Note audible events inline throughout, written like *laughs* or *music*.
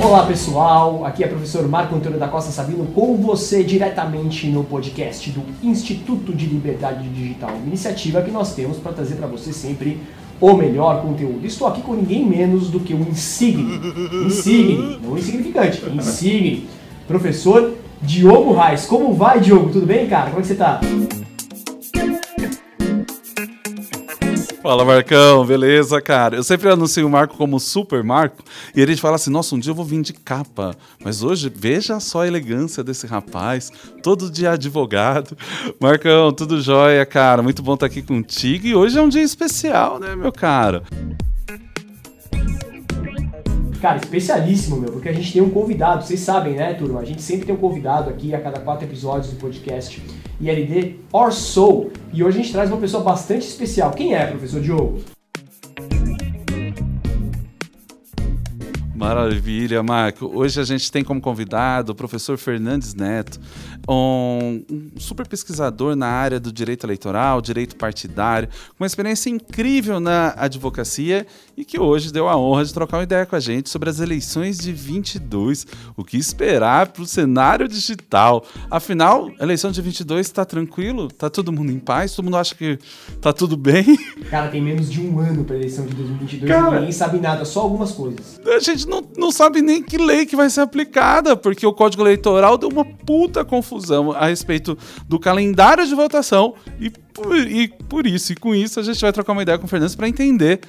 Olá pessoal, aqui é o professor Marco Antônio da Costa Sabino com você diretamente no podcast do Instituto de Liberdade Digital, uma iniciativa que nós temos para trazer para você sempre o melhor conteúdo. Estou aqui com ninguém menos do que o Insigne, Insigne, não insignificante, Insigne, professor Diogo Reis. Como vai, Diogo? Tudo bem, cara? Como é que você está? Fala Marcão, beleza, cara? Eu sempre anuncio o Marco como Super Marco e ele fala assim: nossa, um dia eu vou vir de capa, mas hoje veja só a elegância desse rapaz, todo dia advogado. Marcão, tudo jóia, cara? Muito bom estar aqui contigo e hoje é um dia especial, né, meu cara? Cara, especialíssimo, meu, porque a gente tem um convidado, vocês sabem, né, turma? A gente sempre tem um convidado aqui a cada quatro episódios do podcast ILD Or Soul. E hoje a gente traz uma pessoa bastante especial. Quem é, professor Diogo? Maravilha, Marco. Hoje a gente tem como convidado o professor Fernandes Neto, um, um, super pesquisador na área do direito eleitoral, direito partidário, com uma experiência incrível na advocacia e que hoje deu a honra de trocar uma ideia com a gente sobre as eleições de 22, o que esperar para o cenário digital. Afinal, a eleição de 22 está tranquilo? Está todo mundo em paz? Todo mundo acha que está tudo bem? Cara, tem menos de um ano para a eleição de 2022 Cara, e ninguém sabe nada, só algumas coisas. A gente não, não sabe nem que lei que vai ser aplicada, porque o Código Eleitoral deu uma puta confusão a respeito do calendário de votação e por, e por isso, e com isso, a gente vai trocar uma ideia com o Fernandes para entender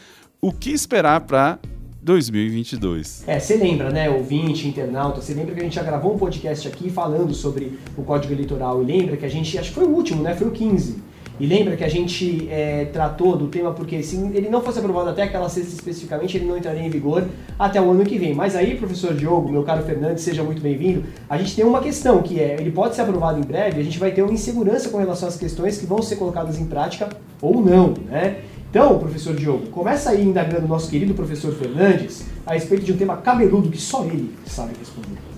o que esperar para 2022. É, você lembra, né, ouvinte, internauta, você lembra que a gente já gravou um podcast aqui falando sobre o Código Eleitoral e lembra que a gente, acho que foi o último, né, foi o 15. E lembra que a gente é, tratou do tema porque se ele não fosse aprovado até aquela sexta especificamente, ele não entraria em vigor até o ano que vem. Mas aí, professor Diogo, meu caro Fernandes, seja muito bem-vindo. A gente tem uma questão que é, ele pode ser aprovado em breve, a gente vai ter uma insegurança com relação às questões que vão ser colocadas em prática ou não, né? Então, professor Diogo, começa aí indagando o nosso querido professor Fernandes a respeito de um tema cabeludo que só ele sabe responder.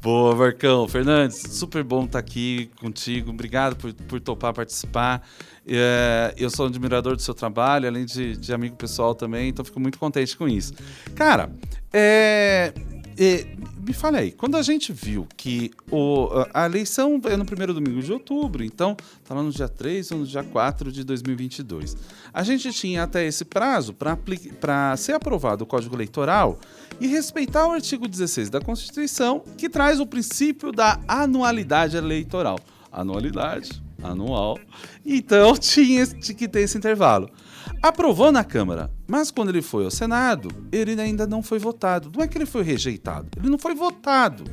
Boa, Marcão. Fernandes, super bom estar aqui contigo. Obrigado por, por topar participar. É, eu sou um admirador do seu trabalho, além de, de amigo pessoal também, então fico muito contente com isso. Cara, é, é, me fale aí, quando a gente viu que o, a eleição é no primeiro domingo de outubro, então tá lá no dia 3 ou no dia 4 de 2022, a gente tinha até esse prazo para ser aprovado o Código Eleitoral e respeitar o artigo 16 da Constituição, que traz o princípio da anualidade eleitoral. Anualidade, anual. Então *laughs* tinha que ter esse intervalo. Aprovou na Câmara, mas quando ele foi ao Senado, ele ainda não foi votado. Não é que ele foi rejeitado, ele não foi votado.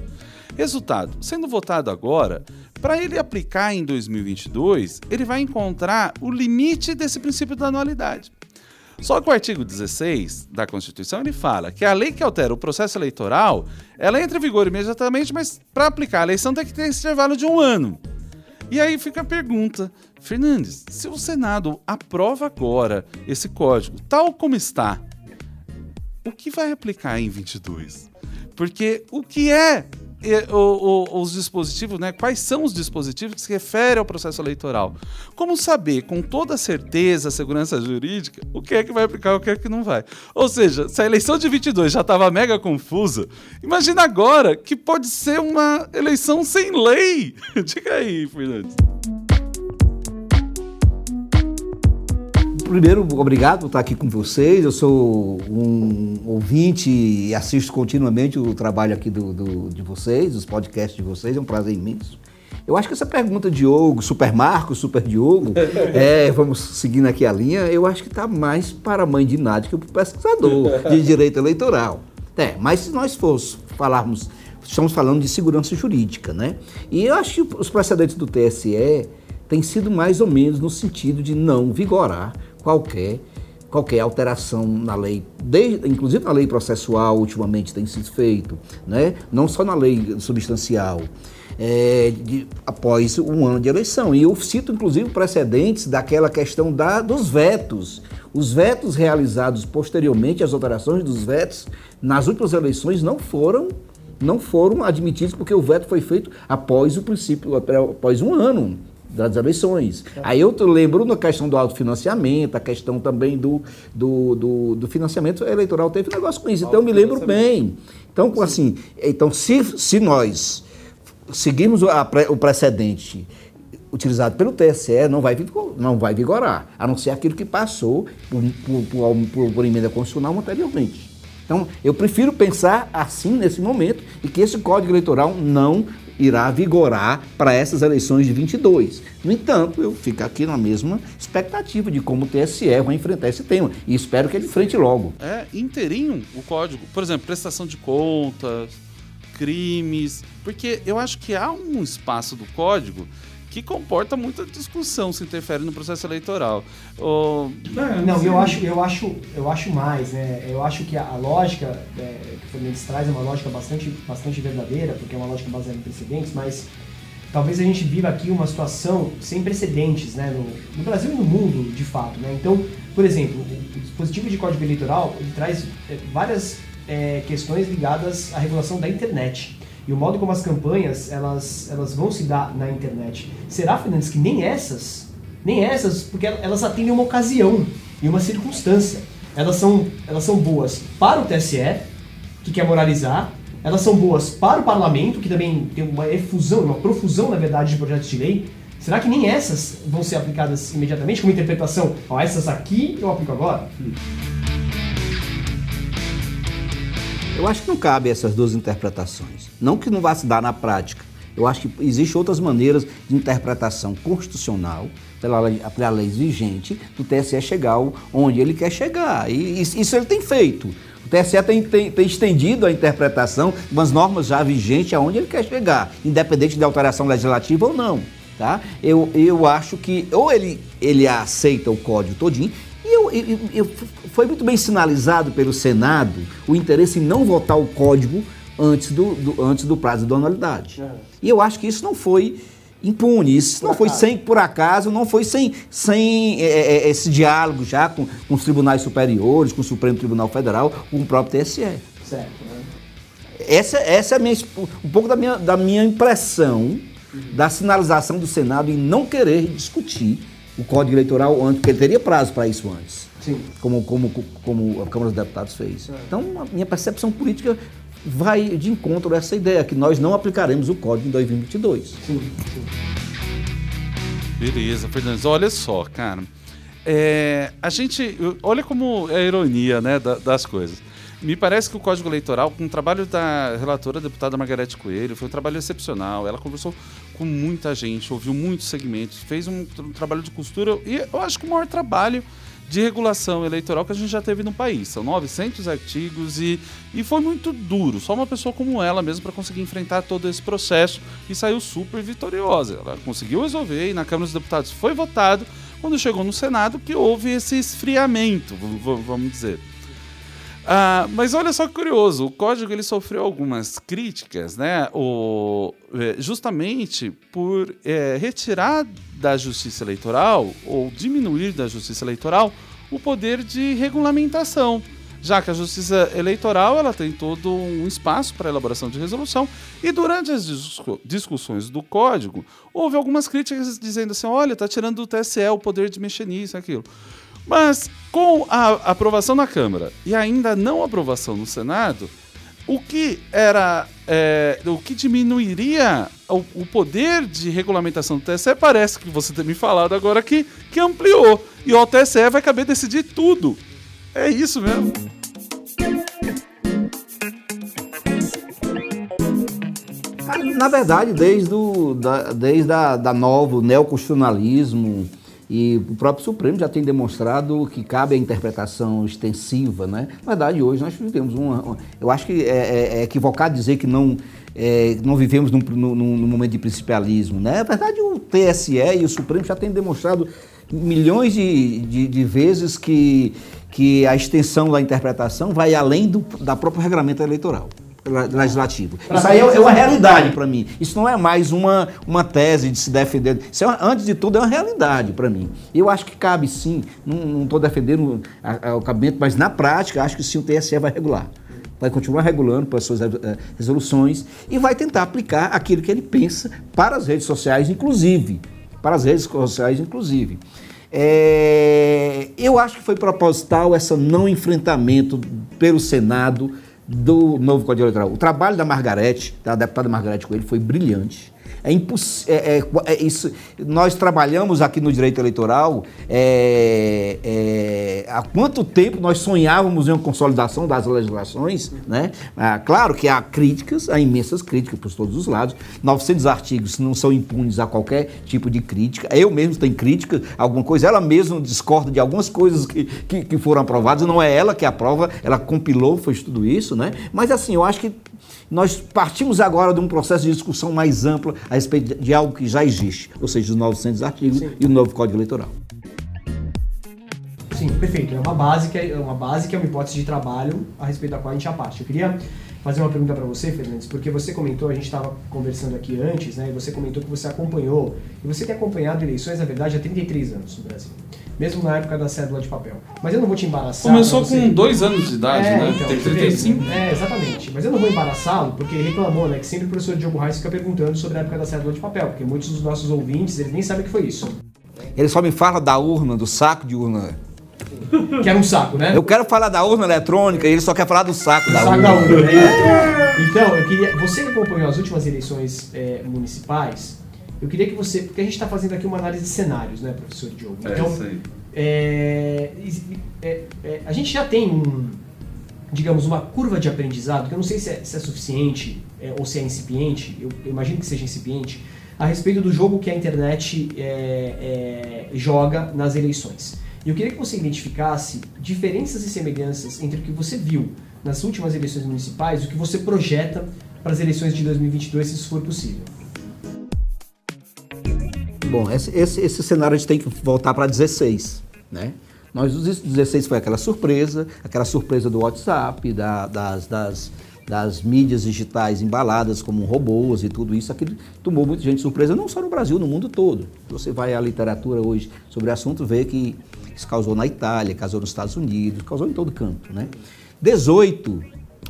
Resultado: sendo votado agora, para ele aplicar em 2022, ele vai encontrar o limite desse princípio da anualidade. Só que o artigo 16 da Constituição ele fala que a lei que altera o processo eleitoral, ela entra em vigor imediatamente, mas para aplicar a eleição tem que ter esse intervalo de um ano. E aí fica a pergunta: Fernandes, se o Senado aprova agora esse código tal como está, o que vai aplicar em 22? Porque o que é o, o, os dispositivos, né? Quais são os dispositivos que se referem ao processo eleitoral? Como saber com toda certeza, segurança jurídica, o que é que vai aplicar e o que é que não vai? Ou seja, se a eleição de 22 já estava mega confusa, imagina agora que pode ser uma eleição sem lei. *laughs* Diga aí, Fernandes. Primeiro, obrigado por estar aqui com vocês. Eu sou um ouvinte e assisto continuamente o trabalho aqui do, do, de vocês, os podcasts de vocês. É um prazer imenso. Eu acho que essa pergunta, Diogo, Super Marco, Super Diogo, *laughs* é, vamos seguindo aqui a linha, eu acho que está mais para a mãe de Nádia que para o pesquisador de direito eleitoral. É, mas se nós fosse falarmos, estamos falando de segurança jurídica, né? E eu acho que os precedentes do TSE têm sido mais ou menos no sentido de não vigorar qualquer qualquer alteração na lei, desde, inclusive na lei processual ultimamente tem sido feito, né? não só na lei substancial, é, de, após um ano de eleição. E eu cito inclusive precedentes daquela questão da, dos vetos. Os vetos realizados posteriormente, as alterações dos vetos nas últimas eleições não foram não foram admitidos porque o veto foi feito após o princípio, após um ano das eleições. É. Aí eu lembro na questão do autofinanciamento, a questão também do, do, do, do financiamento eleitoral, teve um negócio com isso. Então eu me lembro bem. Então, assim, então se, se nós seguirmos o precedente utilizado pelo TSE, não vai, não vai vigorar, a não ser aquilo que passou por, por, por, por emenda constitucional anteriormente. Então, eu prefiro pensar assim nesse momento e que esse Código Eleitoral não irá vigorar para essas eleições de 22. No entanto, eu fico aqui na mesma expectativa de como o TSE vai enfrentar esse tema e espero que ele enfrente logo. É inteirinho o código, por exemplo, prestação de contas, crimes, porque eu acho que há um espaço do código que comporta muita discussão se interfere no processo eleitoral. Não, eu acho, eu acho, eu acho mais, né? Eu acho que a, a lógica é, que o Fernandes traz é uma lógica bastante, bastante verdadeira, porque é uma lógica baseada em precedentes, mas talvez a gente viva aqui uma situação sem precedentes, né? No, no Brasil e no mundo, de fato, né? Então, por exemplo, o, o dispositivo de código eleitoral ele traz é, várias é, questões ligadas à regulação da internet e o modo como as campanhas elas, elas vão se dar na internet. Será, Fernandes, que nem essas, nem essas, porque elas atendem uma ocasião e uma circunstância. Elas são, elas são boas para o TSE, que quer moralizar, elas são boas para o parlamento, que também tem uma efusão, uma profusão, na verdade, de projetos de lei. Será que nem essas vão ser aplicadas imediatamente como interpretação? Ó, essas aqui eu aplico agora? Hum. Eu acho que não cabe essas duas interpretações. Não que não vá se dar na prática. Eu acho que existem outras maneiras de interpretação constitucional pela lei, pela lei vigente do TSE chegar onde ele quer chegar. E isso ele tem feito. O TSE tem, tem, tem, estendido a interpretação de umas normas já vigentes aonde ele quer chegar, independente de alteração legislativa ou não. Tá? Eu, eu acho que ou ele, ele aceita o código todinho, e eu, foi muito bem sinalizado pelo Senado o interesse em não votar o código antes do, do antes do prazo de anualidade. É. E eu acho que isso não foi impune, isso por não acaso. foi sem, por acaso, não foi sem, sem é, é, é, esse diálogo já com, com, os tribunais superiores, com o Supremo Tribunal Federal, com o próprio TSE. Certo. Né? Essa, essa é minha, um pouco da minha, da minha impressão uhum. da sinalização do Senado em não querer discutir o Código Eleitoral antes, porque ele teria prazo para isso antes. Sim. Como, como, como a Câmara dos Deputados fez. É. Então, a minha percepção política vai de encontro a essa ideia, que nós não aplicaremos o Código em 2022. Sim, sim. Beleza, Fernandes. Olha só, cara. É, a gente. Olha como é a ironia né, das coisas. Me parece que o Código Eleitoral, com o trabalho da relatora, a deputada Margarete Coelho, foi um trabalho excepcional. Ela conversou com muita gente, ouviu muitos segmentos, fez um, um trabalho de costura e eu acho que o maior trabalho de regulação eleitoral que a gente já teve no país. São 900 artigos e, e foi muito duro. Só uma pessoa como ela mesmo para conseguir enfrentar todo esse processo e saiu super vitoriosa. Ela conseguiu resolver e na Câmara dos Deputados foi votado. Quando chegou no Senado que houve esse esfriamento, vamos dizer. Ah, mas olha só que curioso, o código ele sofreu algumas críticas, né? O, é, justamente por é, retirar da justiça eleitoral ou diminuir da justiça eleitoral o poder de regulamentação, já que a justiça eleitoral ela tem todo um espaço para elaboração de resolução e durante as discussões do código houve algumas críticas dizendo assim, olha, está tirando do TSE o poder de mexer nisso, aquilo. Mas com a aprovação na Câmara e ainda não aprovação no Senado, o que era é, o que diminuiria o, o, poder de regulamentação do TSE parece que você tem me falado agora que, que ampliou e o TSE vai caber decidir tudo. É isso mesmo. Na verdade, desde, o, da, desde a da novo neoconstitucionalismo, e o próprio Supremo já tem demonstrado que cabe a interpretação extensiva, né? Na verdade, hoje nós vivemos uma. Eu acho que é, é, é equivocado dizer que não, é, não vivemos num, num, num, momento de principalismo, né? Na verdade, o TSE e o Supremo já têm demonstrado milhões de, de, de vezes que, que a extensão da interpretação vai além do, da próprio regulamento eleitoral legislativo. Isso aí é, é uma realidade para mim. Isso não é mais uma, uma tese de se defender. Isso é, antes de tudo, é uma realidade para mim. Eu acho que cabe sim, não estou defendendo a, a, o cabimento, mas na prática, acho que sim o TSE vai regular. vai continuar regulando para as suas eh, resoluções e vai tentar aplicar aquilo que ele pensa para as redes sociais, inclusive. Para as redes sociais, inclusive. É, eu acho que foi proposital esse não enfrentamento pelo Senado do novo Código Eleitoral. O trabalho da Margarete, da deputada Margarete Coelho, foi brilhante. É impossível. É, é, é, nós trabalhamos aqui no direito eleitoral. É, é, há quanto tempo nós sonhávamos em uma consolidação das legislações? Né? Ah, claro que há críticas, há imensas críticas por todos os lados. 900 artigos não são impunes a qualquer tipo de crítica. Eu mesmo tenho crítica, alguma coisa. Ela mesma discorda de algumas coisas que, que, que foram aprovadas. Não é ela que aprova, ela compilou, fez tudo isso. Né? Mas assim, eu acho que nós partimos agora de um processo de discussão mais ampla a respeito de algo que já existe, ou seja, os 900 artigos Sim. e o novo Código Eleitoral. Sim, perfeito. É uma base que é uma base que é uma hipótese de trabalho a respeito da qual a gente já parte. Eu queria fazer uma pergunta para você, Fernandes, porque você comentou, a gente estava conversando aqui antes, né? E você comentou que você acompanhou e você tem acompanhado eleições, na verdade, há 33 anos no Brasil mesmo na época da cédula de papel. Mas eu não vou te embaraçar. Começou você... com dois anos de idade, é, né? Então, Tem 35. É, exatamente. Mas eu não vou embaraçá-lo, porque ele reclamou, né? Que sempre o professor Diogo Reis fica perguntando sobre a época da cédula de papel, porque muitos dos nossos ouvintes, eles nem sabem o que foi isso. Ele só me fala da urna, do saco de urna. Que era um saco, né? Eu quero falar da urna eletrônica e ele só quer falar do saco da saco urna. Da urna né? Então, eu queria. Você que acompanhou as últimas eleições é, municipais, eu queria que você. Porque a gente está fazendo aqui uma análise de cenários, né, professor Diogo? É então, isso aí. É, é, é, a gente já tem um, digamos, uma curva de aprendizado, que eu não sei se é, se é suficiente é, ou se é incipiente, eu, eu, imagino que seja incipiente, a respeito do jogo que a internet é, joga nas eleições. E eu queria que você identificasse diferenças e semelhanças entre o que você viu nas últimas eleições municipais e o que você projeta para as eleições de 2022, se isso for possível. Bom, esse, esse, esse cenário a gente tem que voltar para 16. Né? Nós, os 16 foi aquela surpresa, aquela surpresa do WhatsApp, da, das, das, das mídias digitais embaladas como robôs e tudo isso, aquilo tomou muita gente surpresa, não só no Brasil, no mundo todo. Você vai à literatura hoje sobre o assunto, vê que isso causou na Itália, causou nos Estados Unidos, causou em todo canto. Né? 18,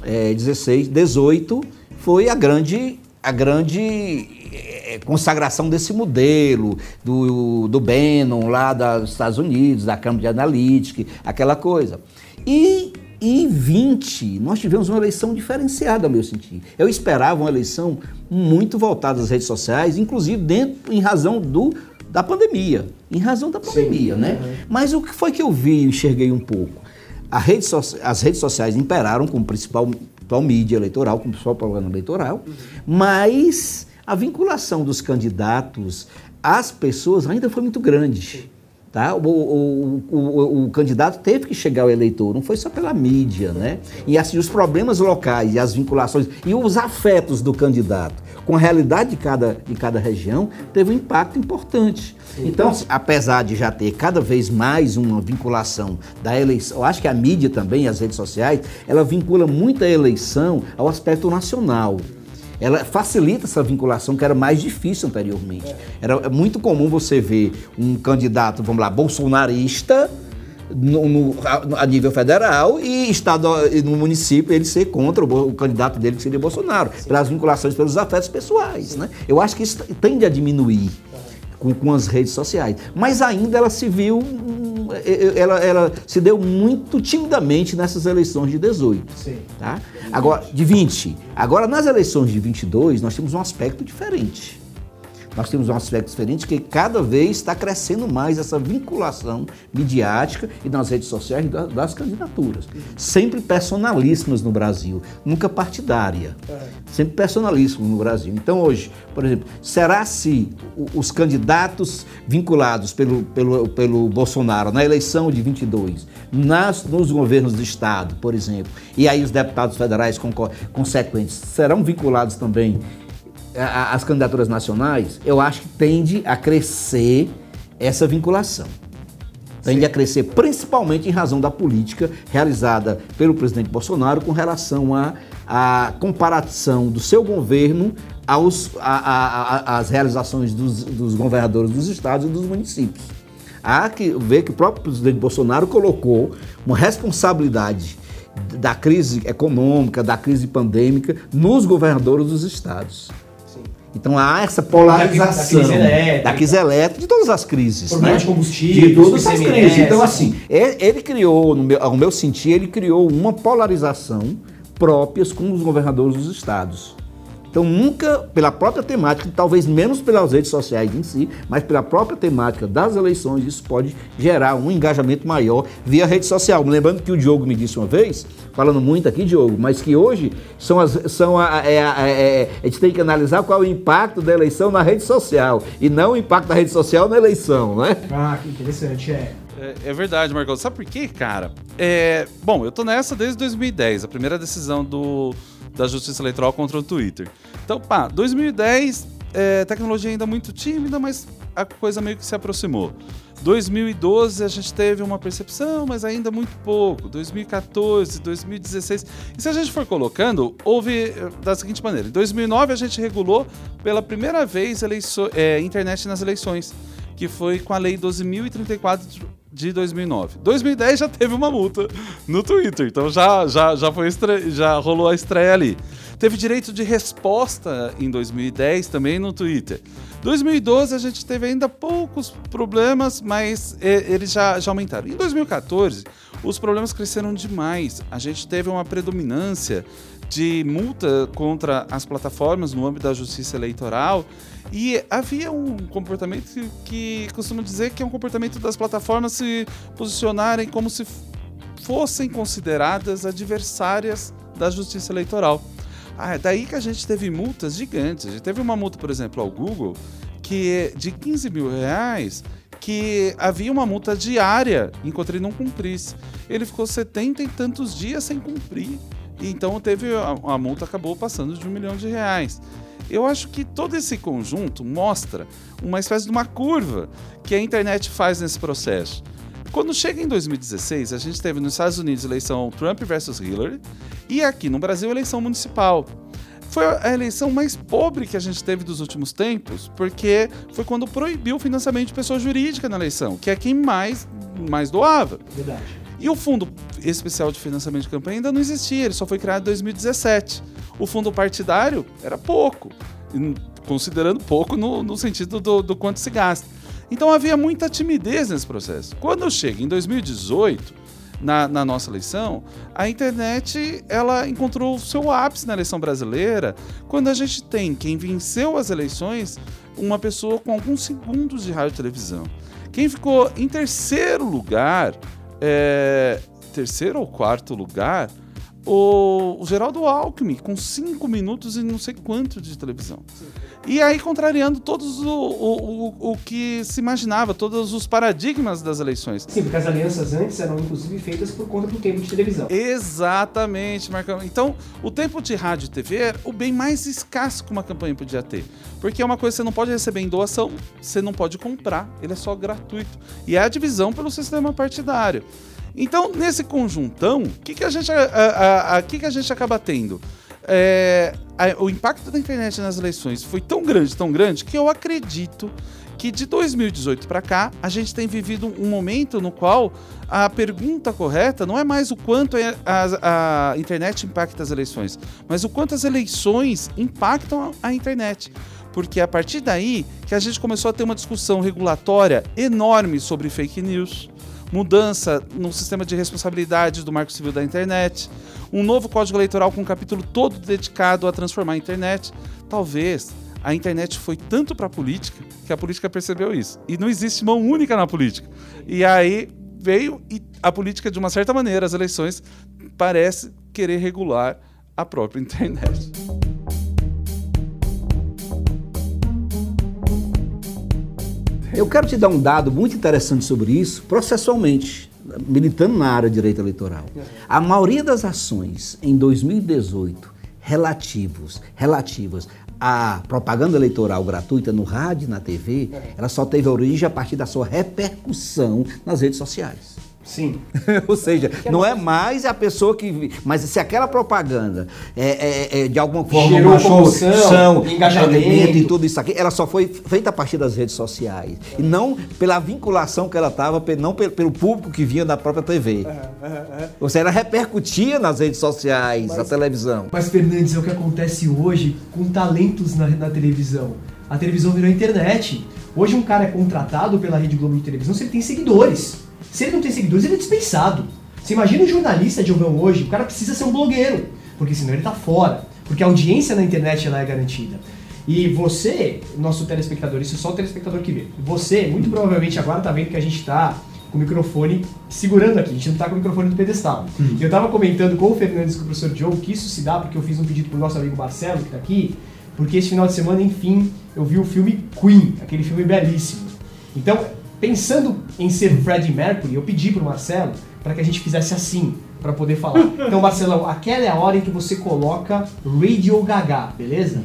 é, 16, 18 foi a grande, a grande é, consagração desse modelo, do, do Bannon lá dos Estados Unidos, da Cambridge Analytica, aquela coisa. E em 20, nós tivemos uma eleição diferenciada, ao meu sentir. Eu esperava uma eleição muito voltada às redes sociais, inclusive dentro, em razão do, da pandemia. Em razão da pandemia, Sim, né? É. Mas o que foi que eu vi e enxerguei um pouco? Rede so as redes sociais imperaram como principal, principal mídia eleitoral, como principal programa eleitoral, uhum. mas a vinculação dos candidatos às pessoas ainda foi muito grande. Tá? O, o, o, o, candidato teve que chegar ao eleitor, não foi só pela mídia, né? E assim, os problemas locais e as vinculações e os afetos do candidato com a realidade de cada, de cada região teve um impacto importante. Então, apesar de já ter cada vez mais uma vinculação da eleição, eu acho que a mídia também, as redes sociais, ela vincula muito a eleição ao aspecto nacional ela facilita essa vinculação que era mais difícil anteriormente. Era muito comum você ver um candidato, vamos lá, bolsonarista no, no, a, nível federal e estado no município ele ser contra o, o candidato dele que seria Bolsonaro, Sim. pelas vinculações, pelos afetos pessoais. Né? Eu acho que isso tende a diminuir com, com as redes sociais. Mas ainda ela se viu, ela, ela se deu muito timidamente nessas eleições de 18. Sim. Tá? Agora, de 20. Agora, nas eleições de 22, nós temos um aspecto diferente nós temos um aspecto diferente que cada vez está crescendo mais essa vinculação midiática e nas redes sociais das, candidaturas. Sempre personalíssimas no Brasil, nunca partidária. Sempre personalíssimas no Brasil. Então hoje, por exemplo, será se os candidatos vinculados pelo, pelo, pelo Bolsonaro na eleição de 22, nas, nos governos do Estado, por exemplo, e aí os deputados federais consequentes serão vinculados também as candidaturas nacionais, eu acho que tende a crescer essa vinculação. Tende Sim. a crescer principalmente em razão da política realizada pelo presidente Bolsonaro com relação à a, a, comparação do seu governo aos, a, às realizações dos, dos governadores dos estados e dos municípios. Há que ver que o próprio presidente Bolsonaro colocou uma responsabilidade da crise econômica, da crise pandêmica nos governadores dos estados. Então há essa polarização da crise elétrica, da crise elétrica de todas as crises. Né? de combustível, De todas as crises. Então, assim, ele, ele criou, no meu, ao meu sentir, ele criou uma polarização próprias com os governadores dos estados. Então, nunca, pela própria temática, talvez menos pelas redes sociais em si, mas pela própria temática das eleições, isso pode gerar um engajamento maior via rede social. Lembrando que o Diogo me disse uma vez, falando muito aqui, Diogo, mas que hoje são as, são a, é, a- é- a gente tem que analisar qual é o impacto da eleição na rede social e não o impacto da rede social na eleição, né? Ah, que interessante, é. É, é verdade, Marcos. Sabe por quê, cara? É, bom, eu tô nessa desde 2010, a primeira decisão do, da Justiça Eleitoral contra o Twitter. Então, pá, 2010, é, tecnologia ainda muito tímida, mas a coisa meio que se aproximou. 2012 a gente teve uma percepção, mas ainda muito pouco. 2014, 2016. E se a gente for colocando, houve eh, da seguinte maneira: em 2009 a gente regulou pela primeira vez eleiço- eh, internet nas eleições, que foi com a Lei 12.034 de 2009. 2010 já teve uma multa no Twitter, então já, já, já, foi já rolou a estreia ali. Teve direito de resposta em 2010 também no Twitter. 2012 a gente teve ainda poucos problemas, mas eles já, já aumentaram. Em 2014, os problemas cresceram demais. A gente teve uma predominância de multa contra as plataformas no âmbito da justiça eleitoral e havia um comportamento que, que costuma dizer que é um comportamento das plataformas se posicionarem como se fossem consideradas adversárias da justiça eleitoral. Ah, é daí que a gente teve multas gigantes. A gente teve uma multa, por exemplo, ao Google, que é de 15 mil reais, que havia uma multa diária enquanto ele não cumprisse. Ele ficou 70 e tantos dias sem cumprir. Então teve a, a multa acabou passando de um milhão de reais. Eu acho que todo esse conjunto mostra uma espécie de uma curva que a internet faz nesse processo. Quando chega em 2016, a gente teve nos Estados Unidos eleição Trump versus Hillary e aqui no Brasil eleição municipal. Foi a eleição mais pobre que a gente teve dos últimos tempos, porque foi quando proibiu o financiamento de pessoa jurídica na eleição, que é quem mais, mais doava. Verdade. E o Fundo Especial de Financiamento de Campanha ainda não existia, ele só foi criado em 2017. O fundo partidário era pouco, considerando pouco no, no sentido do, do quanto se gasta. Então havia muita timidez nesse processo. Quando chega em 2018, na, na nossa eleição, a internet ela encontrou o seu ápice na eleição brasileira, quando a gente tem quem venceu as eleições, uma pessoa com alguns segundos de rádio e televisão. Quem ficou em terceiro lugar, é, terceiro ou quarto lugar, o, o Geraldo Alckmin, com cinco minutos e não sei quanto de televisão. E aí contrariando todos o, o, o, o que se imaginava, todos os paradigmas das eleições. Sim, porque as alianças antes eram inclusive feitas por conta do tempo de televisão. Exatamente, Marcão. Então, o tempo de rádio e TV é o bem mais escasso que uma campanha podia ter. Porque é uma coisa que você não pode receber em doação, você não pode comprar, ele é só gratuito. E é a divisão pelo sistema partidário. Então, nesse conjuntão, o que, que, a gente, a, a, a, que, que a gente acaba tendo? É, a- o impacto da internet nas eleições foi tão grande, tão grande, que eu acredito que de 2018 para cá a gente tem vivido um momento no qual a pergunta correta não é mais o quanto é a, a internet impacta as eleições, mas o quanto as eleições impactam a, a internet. Porque é a partir daí que a gente começou a ter uma discussão regulatória enorme sobre fake news, mudança no sistema de responsabilidade do Marco Civil da Internet, um novo Código Eleitoral com um capítulo todo dedicado a transformar a internet. Talvez a internet foi tanto para a política que a política percebeu isso. E não existe mão única na política. E aí veio e a política, de uma certa maneira, as eleições, parece querer regular a própria *laughs* internet. Eu quero te dar um dado muito interessante sobre isso, processualmente, militando na área de direito eleitoral. A maioria das ações em 2018 relativos, relativas à propaganda eleitoral gratuita no rádio e na TV, ela só teve origem a partir da sua repercussão nas redes sociais. Sim. *laughs* Ou seja, não é mais a pessoa que. Mas se aquela propaganda é, é, é de alguma forma Gerou uma comoção, engajamento. e tudo isso aqui, ela só foi feita a partir das redes sociais. E não pela vinculação que ela estava, não pelo, público que vinha da própria TV. Ou seja, ela repercutia nas redes sociais, na televisão. Mas, Fernandes, é o que acontece hoje com talentos na, na televisão. A televisão virou internet. Hoje um cara é contratado pela Rede Globo de televisão se ele tem seguidores. Se ele não tem seguidores, ele é dispensado. Você imagina um jornalista, Diogão, hoje, o cara precisa ser um blogueiro, porque senão ele tá fora. Porque a audiência na internet ela é garantida. E você, nosso telespectador, isso é só o telespectador que vê. Você, muito provavelmente agora tá vendo que a gente tá com o microfone segurando aqui, a gente não tá com o microfone do pedestal. Eu tava comentando com o Fernandes e com o professor Diogo que isso se dá porque eu fiz um pedido pro nosso amigo Marcelo, que tá aqui, porque esse final de semana, enfim, eu vi o filme Queen, aquele filme belíssimo. Então, pensando em ser Freddie Mercury, eu pedi pro Marcelo para que a gente fizesse assim, para poder falar. *laughs* Então, Marcelão, aquela é a hora em que você coloca Radio Gaga, beleza?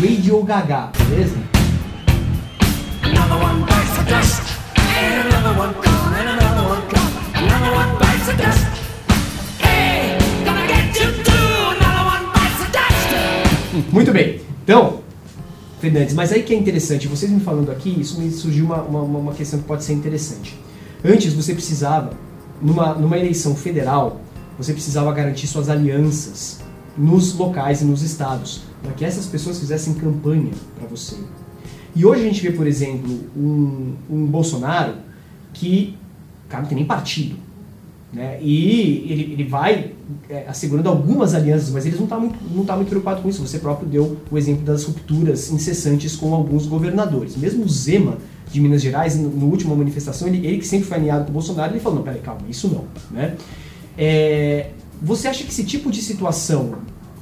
Radio Gaga, beleza? Another one bites the dust, Muito bem. Então, Fernandes, mas aí que é interessante, vocês me falando aqui, isso me surgiu uma, uma, uma questão que pode ser interessante. Antes você precisava, numa, numa eleição federal, você precisava garantir suas alianças nos locais e nos estados, para que essas pessoas fizessem campanha para você. E hoje a gente vê, por exemplo, um, um Bolsonaro que, cara, não tem nem partido. Né? E ele, ele vai é, assegurando algumas alianças, mas ele não está muito, não tá muito preocupado com isso. Você próprio deu o exemplo das rupturas incessantes com alguns governadores. Mesmo o Zema, de Minas Gerais, no, no última manifestação, ele, ele que sempre foi alinhado com o Bolsonaro, ele falou, não, peraí, calma, isso não. Né? É, você acha que esse tipo de situação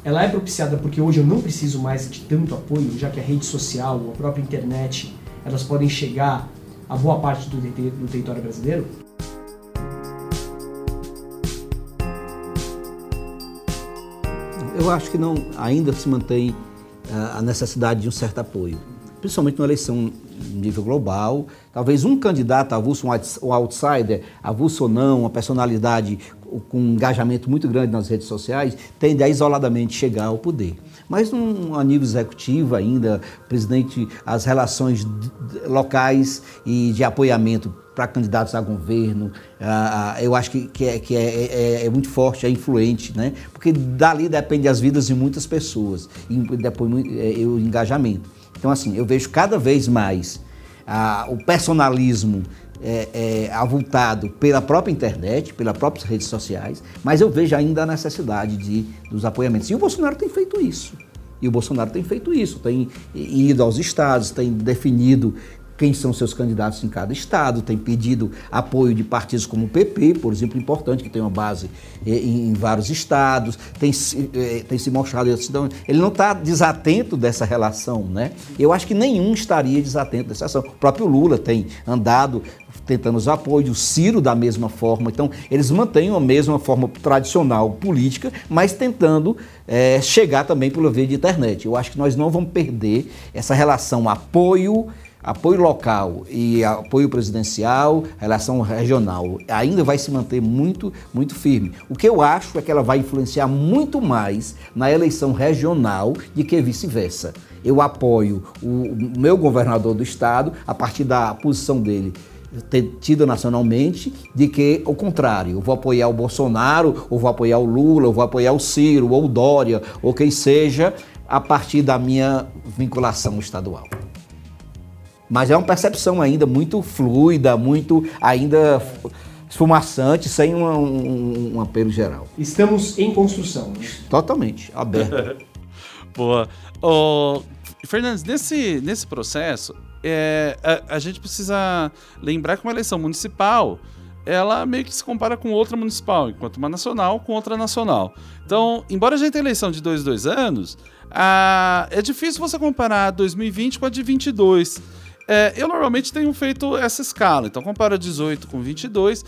ela é propiciada porque hoje eu não preciso mais de tanto apoio, já que a rede social, a própria internet, elas podem chegar a boa parte do, do território brasileiro? Eu acho que não, ainda se mantém ah, a necessidade de um certo apoio, principalmente numa eleição nível global. Talvez um candidato avulso, um outsider, avulso ou não, uma personalidade com um engajamento muito grande nas redes sociais, tende a isoladamente chegar ao poder. Mas num, a nível executivo ainda, presidente, as relações locais e de apoiamento para candidatos a governo, eu acho que, que, é, que é, é, é, muito forte, é influente, né? porque dali depende as vidas de muitas pessoas e depois é, o engajamento. Então, assim, eu vejo cada vez mais o personalismo é, é, avultado pela própria internet, pelas próprias redes sociais, mas eu vejo ainda a necessidade de, dos apoiamentos. E o Bolsonaro tem feito isso. E o Bolsonaro tem feito isso, tem ido aos estados, tem definido quem são seus candidatos em cada estado, tem pedido apoio de partidos como o PP, por exemplo, importante, que tem uma base eh, em, vários estados, tem, eh, tem se mostrado. Então, ele não está desatento dessa relação, né? Eu acho que nenhum estaria desatento dessa relação. O próprio Lula tem andado tentando os apoios, o Ciro da mesma forma. Então, eles mantêm a mesma forma tradicional política, mas tentando é, chegar também pela via de internet. Eu acho que nós não vamos perder essa relação apoio apoio local e apoio presidencial, relação regional, ainda vai se manter muito, muito firme. O que eu acho é que ela vai influenciar muito mais na eleição regional de que vice-versa. Eu apoio o meu governador do estado a partir da posição dele tido nacionalmente, de que o contrário, eu vou apoiar o Bolsonaro, ou vou apoiar o Lula, ou vou apoiar o Ciro, ou o Dória, ou quem seja, a partir da minha vinculação estadual. Mas é uma percepção ainda muito fluida, muito ainda esfumaçante, sem uma, um, um, apelo geral. Estamos em construção. Né? Totalmente, aberto. *laughs* Boa. Oh, Fernandes, nesse, nesse processo, é, a, a, gente precisa lembrar que uma eleição municipal ela meio que se compara com outra municipal, enquanto uma nacional com outra nacional. Então, embora a gente tenha eleição de dois, dois anos, a, é difícil você comparar 2020 com a de 22. É, eu normalmente tenho feito essa escala, então compara 18 com 22.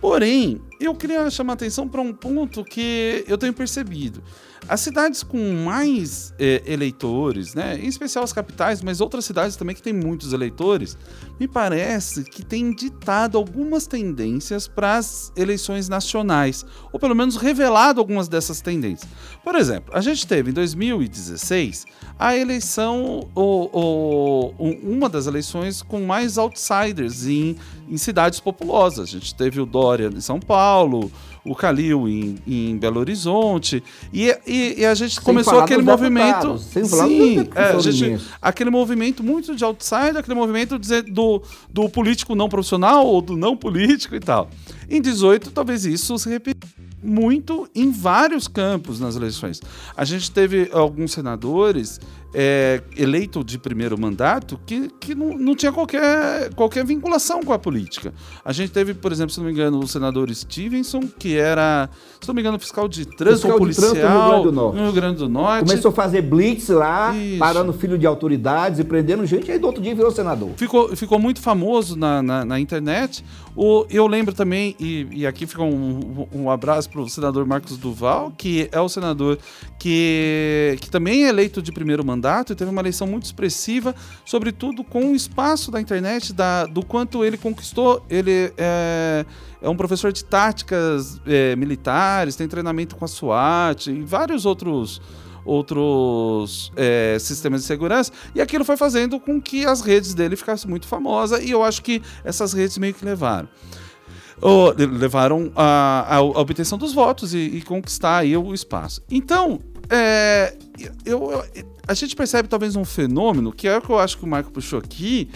Porém, eu queria chamar atenção para um ponto que eu tenho percebido. As cidades com mais é, eleitores, né, em especial as capitais, mas outras cidades também que têm muitos eleitores, me parece que têm ditado algumas tendências para as eleições nacionais, ou pelo menos revelado algumas dessas tendências. Por exemplo, a gente teve em 2016 a eleição, o, o- um- uma das eleições com mais outsiders em, em cidades populosas. A gente teve o Dória em São Paulo, o Calil em, em Belo Horizonte, e, e- e a gente começou falar aquele movimento. sem falar Sim, é, gente- aquele movimento muito de outsider, aquele movimento do, do político não profissional ou do não político e tal. Em 18, talvez isso se repita muito em vários campos nas eleições. A gente teve alguns senadores é, eleitos de primeiro mandato que, que não, não tinha qualquer, qualquer vinculação com a política. A gente teve, por exemplo, se não me engano, o senador Stevenson, que era, se não me engano, fiscal de trânsito Fiscal ou de trânsito no Rio policial Grande do Norte. no Rio Grande do Norte. Começou a fazer blitz lá, Isso. parando filho de autoridades e prendendo gente, aí do outro dia virou senador. ficou, ficou muito famoso na, na, na internet. O, eu lembro também, e, e aqui fica um, um abraço para o senador Marcos Duval, que é o senador que, que também é eleito de primeiro mandato e teve uma eleição muito expressiva, sobretudo com o espaço da internet, da, do quanto ele conquistou. Ele é, é um professor de táticas é, militares, tem treinamento com a SWAT e vários outros outros é, sistemas de segurança, e aquilo foi fazendo com que as redes dele ficassem muito famosas, e eu acho que essas redes meio que levaram. Le- levaram a- a obtenção dos votos e, e conquistar aí o espaço. Então, é, eu, eu- a gente percebe talvez um fenômeno, que é o que eu acho que o Marco puxou aqui,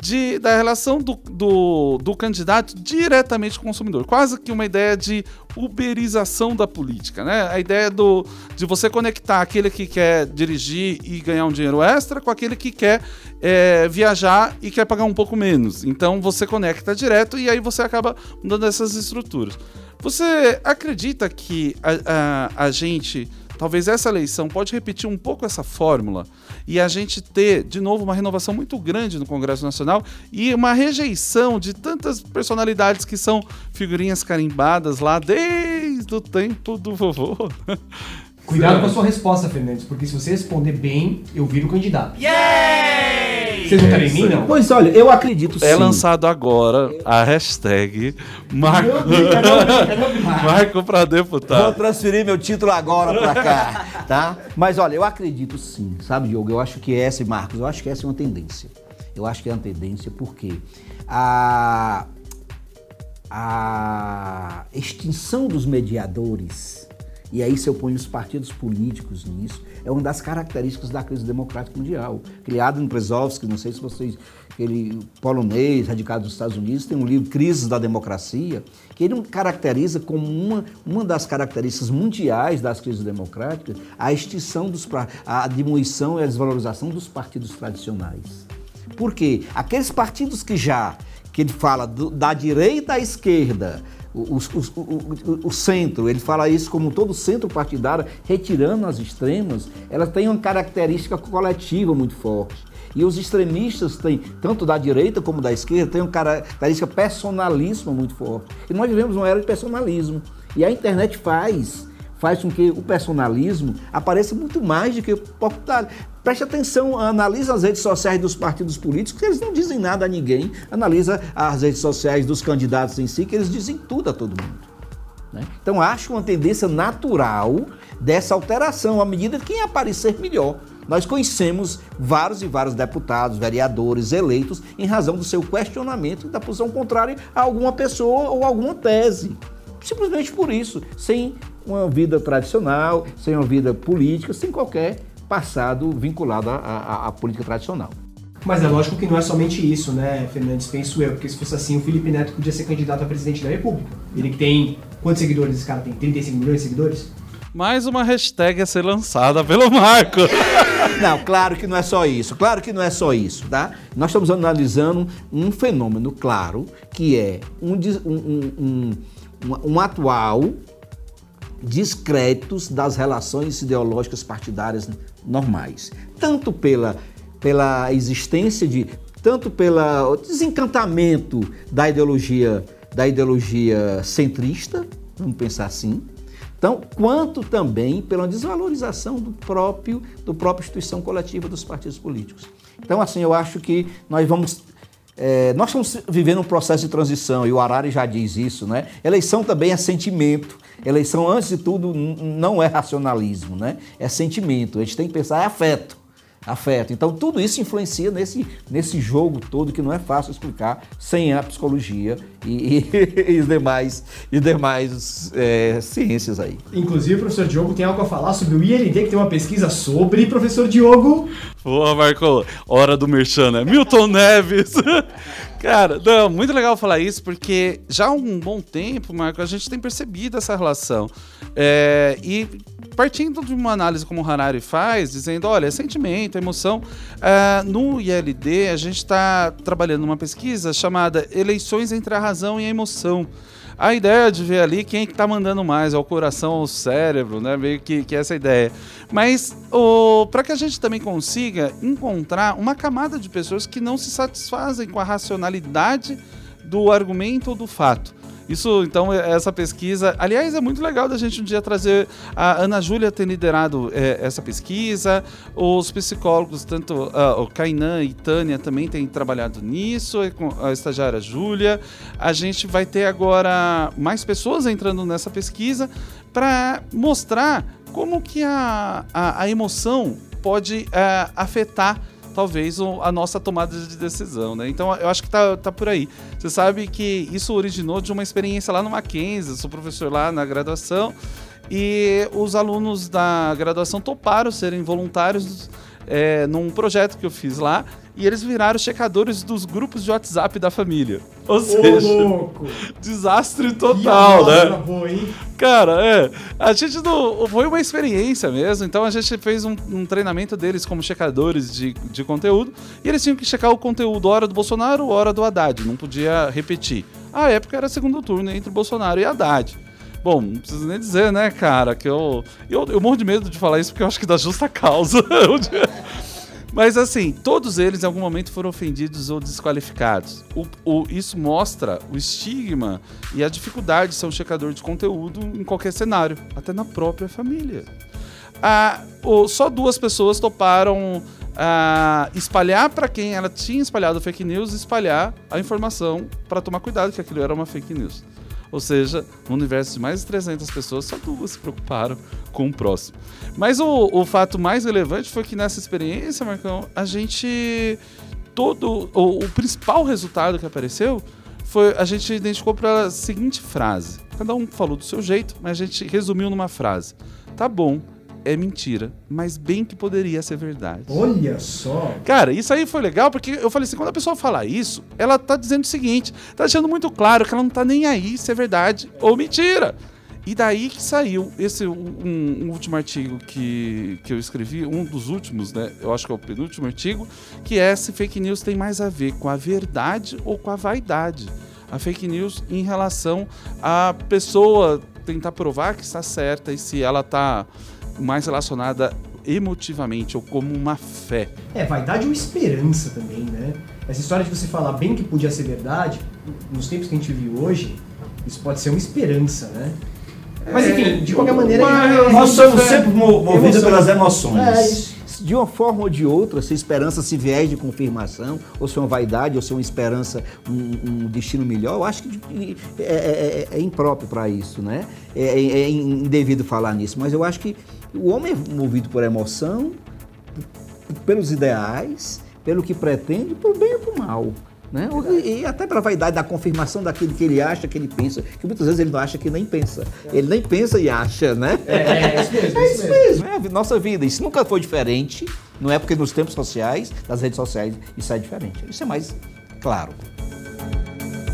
de, da relação do, do, do candidato diretamente com o consumidor. Quase que uma ideia de uberização da política, né? A ideia do, de você conectar aquele que quer dirigir e ganhar um dinheiro extra com aquele que quer é, viajar e quer pagar um pouco menos. Então você conecta direto e aí você acaba mudando essas estruturas. Você acredita que a, a, a gente Talvez essa eleição pode repetir um pouco essa fórmula e a gente ter, de novo, uma renovação muito grande no Congresso Nacional e uma rejeição de tantas personalidades que são figurinhas carimbadas lá desde o tempo do vovô. Cuidado com a sua resposta, Fernandes, porque se você responder bem, eu viro candidato. Vocês votaram em mim, não? Pois olha, eu acredito sim. É lançado agora a hashtag Marco, Marco para Vou deputado. transferir meu título agora pra cá, tá? Mas olha, eu acredito sim, sabe, Diogo? Eu acho que essa, Marcos, eu acho que essa é uma tendência. Eu acho que é uma tendência porque a, a extinção dos mediadores, e aí se eu ponho os partidos políticos nisso, é uma das características da crise democrática mundial. Criado em Brzezinski, não sei se vocês, ele polonês, radicado nos Estados Unidos, tem um livro Crises da Democracia, que ele caracteriza como uma, uma das características mundiais das crises democráticas a extinção dos a diminuição e a desvalorização dos partidos tradicionais. Por quê? Aqueles partidos que já, que ele fala do- da direita à esquerda, o, o- o- centro, ele fala isso como todo centro partidário, retirando as extremas, elas têm uma característica coletiva muito forte. E os extremistas têm, tanto da direita como da esquerda, têm uma característica personalismo muito forte. E nós vivemos uma era de personalismo. E a internet faz faz com que o personalismo apareça muito mais do que o popular. Preste atenção, analisa as redes sociais dos partidos políticos, que eles não dizem nada a ninguém. Analisa as redes sociais dos candidatos em si, que eles dizem tudo a todo mundo. né? Então, acho uma tendência natural dessa alteração, à medida que quem aparecer melhor. Nós conhecemos vários e vários deputados, vereadores eleitos em razão do seu questionamento da posição contrária a alguma pessoa ou alguma tese. Simplesmente por isso, sem uma vida tradicional, sem uma vida política, sem qualquer passado vinculado à, à- à política tradicional. Mas é lógico que não é somente isso, né, Fernandes? Penso eu, porque se fosse assim, o Felipe Neto podia ser candidato a presidente da República. Ele que tem. Quantos seguidores esse cara tem? 35 milhões de seguidores? Mais uma hashtag a ser lançada pelo Marco. *laughs* Não, claro que não é só isso, claro que não é só isso, tá? Nós estamos analisando um fenômeno claro, que é um, um, um- um- um- atual descréditos das relações ideológicas partidárias normais. Tanto pela, pela existência de tanto pelo desencantamento da ideologia, da ideologia centrista, vamos pensar assim, então, quanto também pela desvalorização do próprio, do próprio instituição coletiva dos partidos políticos. Então, assim, eu acho que nós vamos é, nós estamos vivendo um processo de transição e o Arari já diz isso, né? Eleição também é sentimento. Eleição, antes de tudo, não é racionalismo, né? É sentimento. A gente tem que pensar, é afeto. Afeto. Então, tudo isso influencia nesse, nesse jogo todo que não é fácil explicar sem a psicologia e, e, *laughs* e os demais, e demais é, ciências aí. Inclusive, o professor Diogo tem algo a falar sobre o ILD, que tem uma pesquisa sobre professor Diogo. Boa, Marco. Hora do merchan, né? Milton Neves. *laughs* Cara, não, muito legal falar isso, porque já há um bom tempo, Marco, a gente tem percebido essa relação. É, e partindo de uma análise como o Harari faz, dizendo, olha, é sentimento, é emoção, é, no ILD a gente está trabalhando numa pesquisa chamada Eleições entre a Razão e a Emoção. A ideia de ver ali quem é que tá mandando mais, é o coração ou o cérebro, né? Meio que, que essa ideia. Mas para que a gente também consiga encontrar uma camada de pessoas que não se satisfazem com a racionalidade do argumento ou do fato. Isso, então, é- essa pesquisa. Aliás, é muito legal da gente um dia trazer. A Ana Júlia tem liderado é, essa pesquisa, os psicólogos, tanto ah, o Kainan e Tânia também têm trabalhado nisso, a estagiária Júlia. A gente vai ter agora mais pessoas entrando nessa pesquisa para mostrar como que a, a, a emoção pode ah, afetar talvez a nossa tomada de decisão, né? Então eu acho que tá, tá por aí. Você sabe que isso originou de uma experiência lá no Mackenzie, sou professor lá na graduação, e os alunos da graduação toparam serem voluntários é, num projeto que eu fiz lá, e eles viraram checadores dos grupos de WhatsApp da família. Ou seja, louco! *laughs* desastre total, né? boa? Cara, é. A gente não. Foi uma experiência mesmo. Então a gente fez um, um treinamento deles como checadores de, de conteúdo. E eles tinham que checar o conteúdo hora do Bolsonaro, hora do Haddad. Não podia repetir. A época era segundo turno entre Bolsonaro e Haddad. Bom, não preciso nem dizer, né, cara, que eu, eu. Eu morro de medo de falar isso porque eu acho que dá justa causa. *laughs* Mas assim, todos eles em algum momento foram ofendidos ou desqualificados. O, o- isso mostra o estigma e a dificuldade de ser um checador de conteúdo em qualquer cenário, até na própria família. Ah, o- só duas pessoas toparam ah, espalhar para quem ela tinha espalhado fake news, espalhar a informação para tomar cuidado que aquilo era uma fake news. Ou seja, no universo de mais de 300 pessoas, só duas se preocuparam com o próximo. Mas o, o fato mais relevante foi que nessa experiência, Marcão, a gente. Todo. O, o principal resultado que apareceu foi. A gente identificou para a seguinte frase. Cada um falou do seu jeito, mas a gente resumiu numa frase. Tá bom, é mentira, mas bem que poderia ser verdade. Olha só. Cara, isso aí foi legal porque eu falei assim, quando a pessoa fala isso, ela tá dizendo o seguinte, tá deixando muito claro que ela não tá nem aí se é verdade ou mentira. E daí que saiu esse um, um último artigo que, que eu escrevi, um dos últimos, né? Eu acho que é o penúltimo artigo, que é se fake news tem mais a ver com a verdade ou com a vaidade. A fake news em relação à pessoa tentar provar que está certa e se ela tá mais relacionada emotivamente ou como uma fé. É, vaidade ou esperança também, né? Essa história de você falar bem que podia ser verdade, nos tempos que a gente vive hoje, isso pode ser uma esperança, né? Mas enfim, de qualquer maneira. é- Nós somos é- sempre mo- movidos pelas emoções. É, isso. De uma forma ou de outra, se esperança se viés de confirmação, ou se é uma vaidade, ou se é uma esperança, um, um destino melhor, eu acho que é, é- é- é impróprio para isso, né? É, é- é indevido falar nisso, mas eu acho que o homem é movido por emoção, pelos ideais, pelo que pretende, por bem ou por mal. Né? E, e até pela vaidade da confirmação daquilo que ele acha, que ele pensa, que muitas vezes ele não acha que nem pensa. Ele nem pensa e acha, né? É, é, é isso mesmo, *laughs* é É isso mesmo. mesmo, é a nossa vida. Isso nunca foi diferente, não é porque nos tempos sociais, das redes sociais, isso é diferente. Isso é mais claro.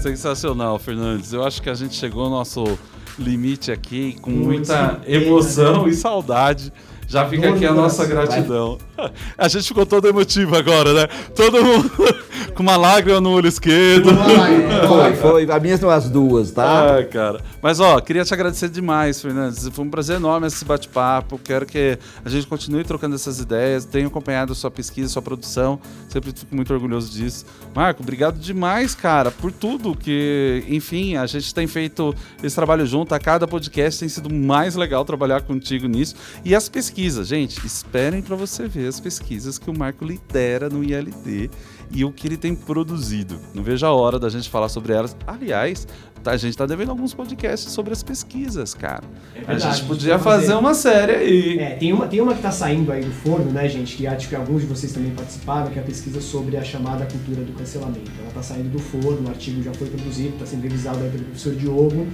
Sensacional, Fernandes. Eu acho que a gente chegou ao nosso limite aqui com muita emoção e saudade. Já fica aqui a nossa gratidão. *laughs* A gente ficou todo emotivo agora, né? Todo mundo *laughs* com uma lágrima no olho esquerdo. *laughs* Foi, foi. As minhas são as duas, tá? Ah, cara. Mas, ó, queria te agradecer demais, Fernandes. Foi um prazer enorme esse bate-papo. Quero que a gente continue trocando essas ideias. Tenho acompanhado a sua pesquisa, sua produção. Sempre fico muito orgulhoso disso. Marco, obrigado demais, cara, por tudo que, enfim, a gente tem feito esse trabalho junto. A cada podcast tem sido mais legal trabalhar contigo nisso. E as pesquisas, gente, esperem para você ver as pesquisas que o Marco lidera no ILD e o que ele tem produzido. Não vejo a hora da gente falar sobre elas. Aliás, tá- a gente tá devendo alguns podcasts sobre as pesquisas, cara. É a verdade, gente podia vai fazer. fazer uma série aí. É, tem uma, tem uma que tá saindo aí do forno, né, gente? Que acho que alguns de vocês também participaram, que é a pesquisa sobre a chamada cultura do cancelamento. Ela tá saindo do forno, o artigo já foi produzido, está sendo revisado aí pelo professor Diogo.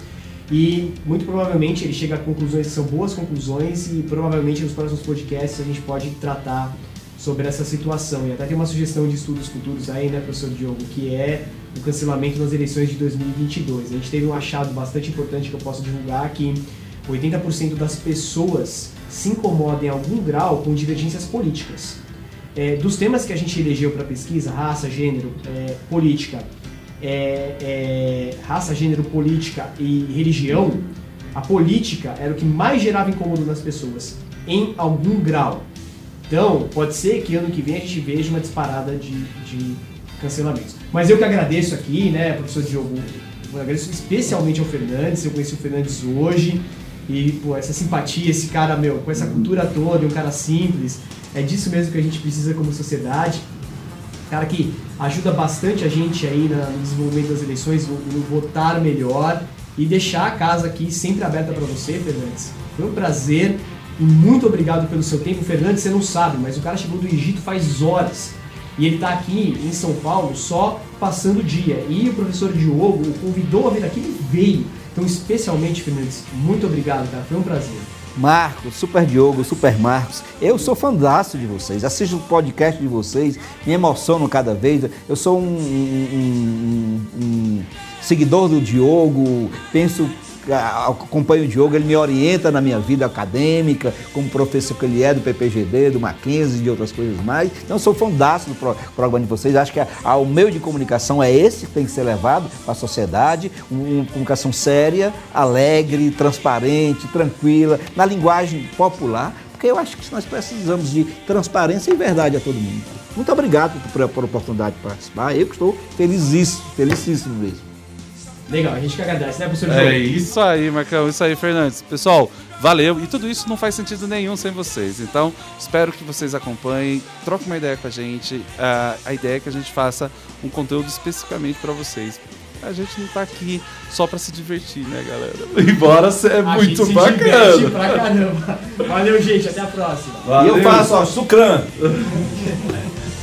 E muito provavelmente ele chega a conclusões que são boas conclusões e provavelmente nos próximos podcasts a gente pode tratar sobre essa situação. E até tem uma sugestão de estudos futuros aí, né, professor Diogo, que é o cancelamento nas eleições de 2022. A gente teve um achado bastante importante que eu posso divulgar que 80% das pessoas se incomodam em algum grau com divergências políticas. É, dos temas que a gente elegeu para pesquisa, raça, gênero, é, política, é, é, raça, gênero, política e religião, a política era o que mais gerava incômodo nas pessoas, em algum grau. Então, pode ser que ano que vem a gente veja uma disparada de, de cancelamentos. Mas eu que agradeço aqui, né, professor Diogo, eu agradeço especialmente ao Fernandes, eu conheci o Fernandes hoje, e, pô, essa simpatia, esse cara, meu, com essa cultura toda, um cara simples, é disso mesmo que a gente precisa como sociedade. Cara que ajuda bastante a gente aí no desenvolvimento das eleições, no votar melhor e deixar a casa aqui sempre aberta para você, Fernandes. Foi um prazer e muito obrigado pelo seu tempo. Fernandes, você não sabe, mas o cara chegou do Egito faz horas. E ele está aqui em São Paulo só passando o dia. E o professor Diogo o convidou a vir aqui e veio. Então, especialmente, Fernandes, muito obrigado, cara. Foi um prazer. Marcos, Super Diogo, Super Marcos, eu sou fandaço de vocês, assisto o podcast de vocês, me emociono cada vez. Eu sou um, um- um- um seguidor do Diogo, penso, acompanho o Diogo, ele me orienta na minha vida acadêmica, como professor que ele é do PPGD, do Mackenzie de outras coisas mais. Então, sou fandaço do pro- programa de vocês. Acho que a- a- o meio de comunicação é esse que tem que ser levado para a sociedade, um- uma comunicação séria, alegre, transparente, tranquila, na linguagem popular, porque eu acho que nós precisamos de transparência e verdade a todo mundo. Muito obrigado por, por a oportunidade de participar. Eu estou felicíssimo, felicíssimo mesmo. Legal, a gente que agradece, né, professor? É isso aí, Marcão. Isso aí, Fernandes. Pessoal, valeu. E tudo isso não faz sentido nenhum sem vocês. Então, espero que vocês acompanhem, troquem uma ideia com a gente. Ah, a ideia é que a gente faça um conteúdo especificamente para vocês. A gente não tá aqui só para se divertir, né, galera? *laughs* Embora seja A gente muito se diverte bacana. pra caramba. Valeu, gente. Até a próxima. E eu faço, ó, sucrã. *laughs*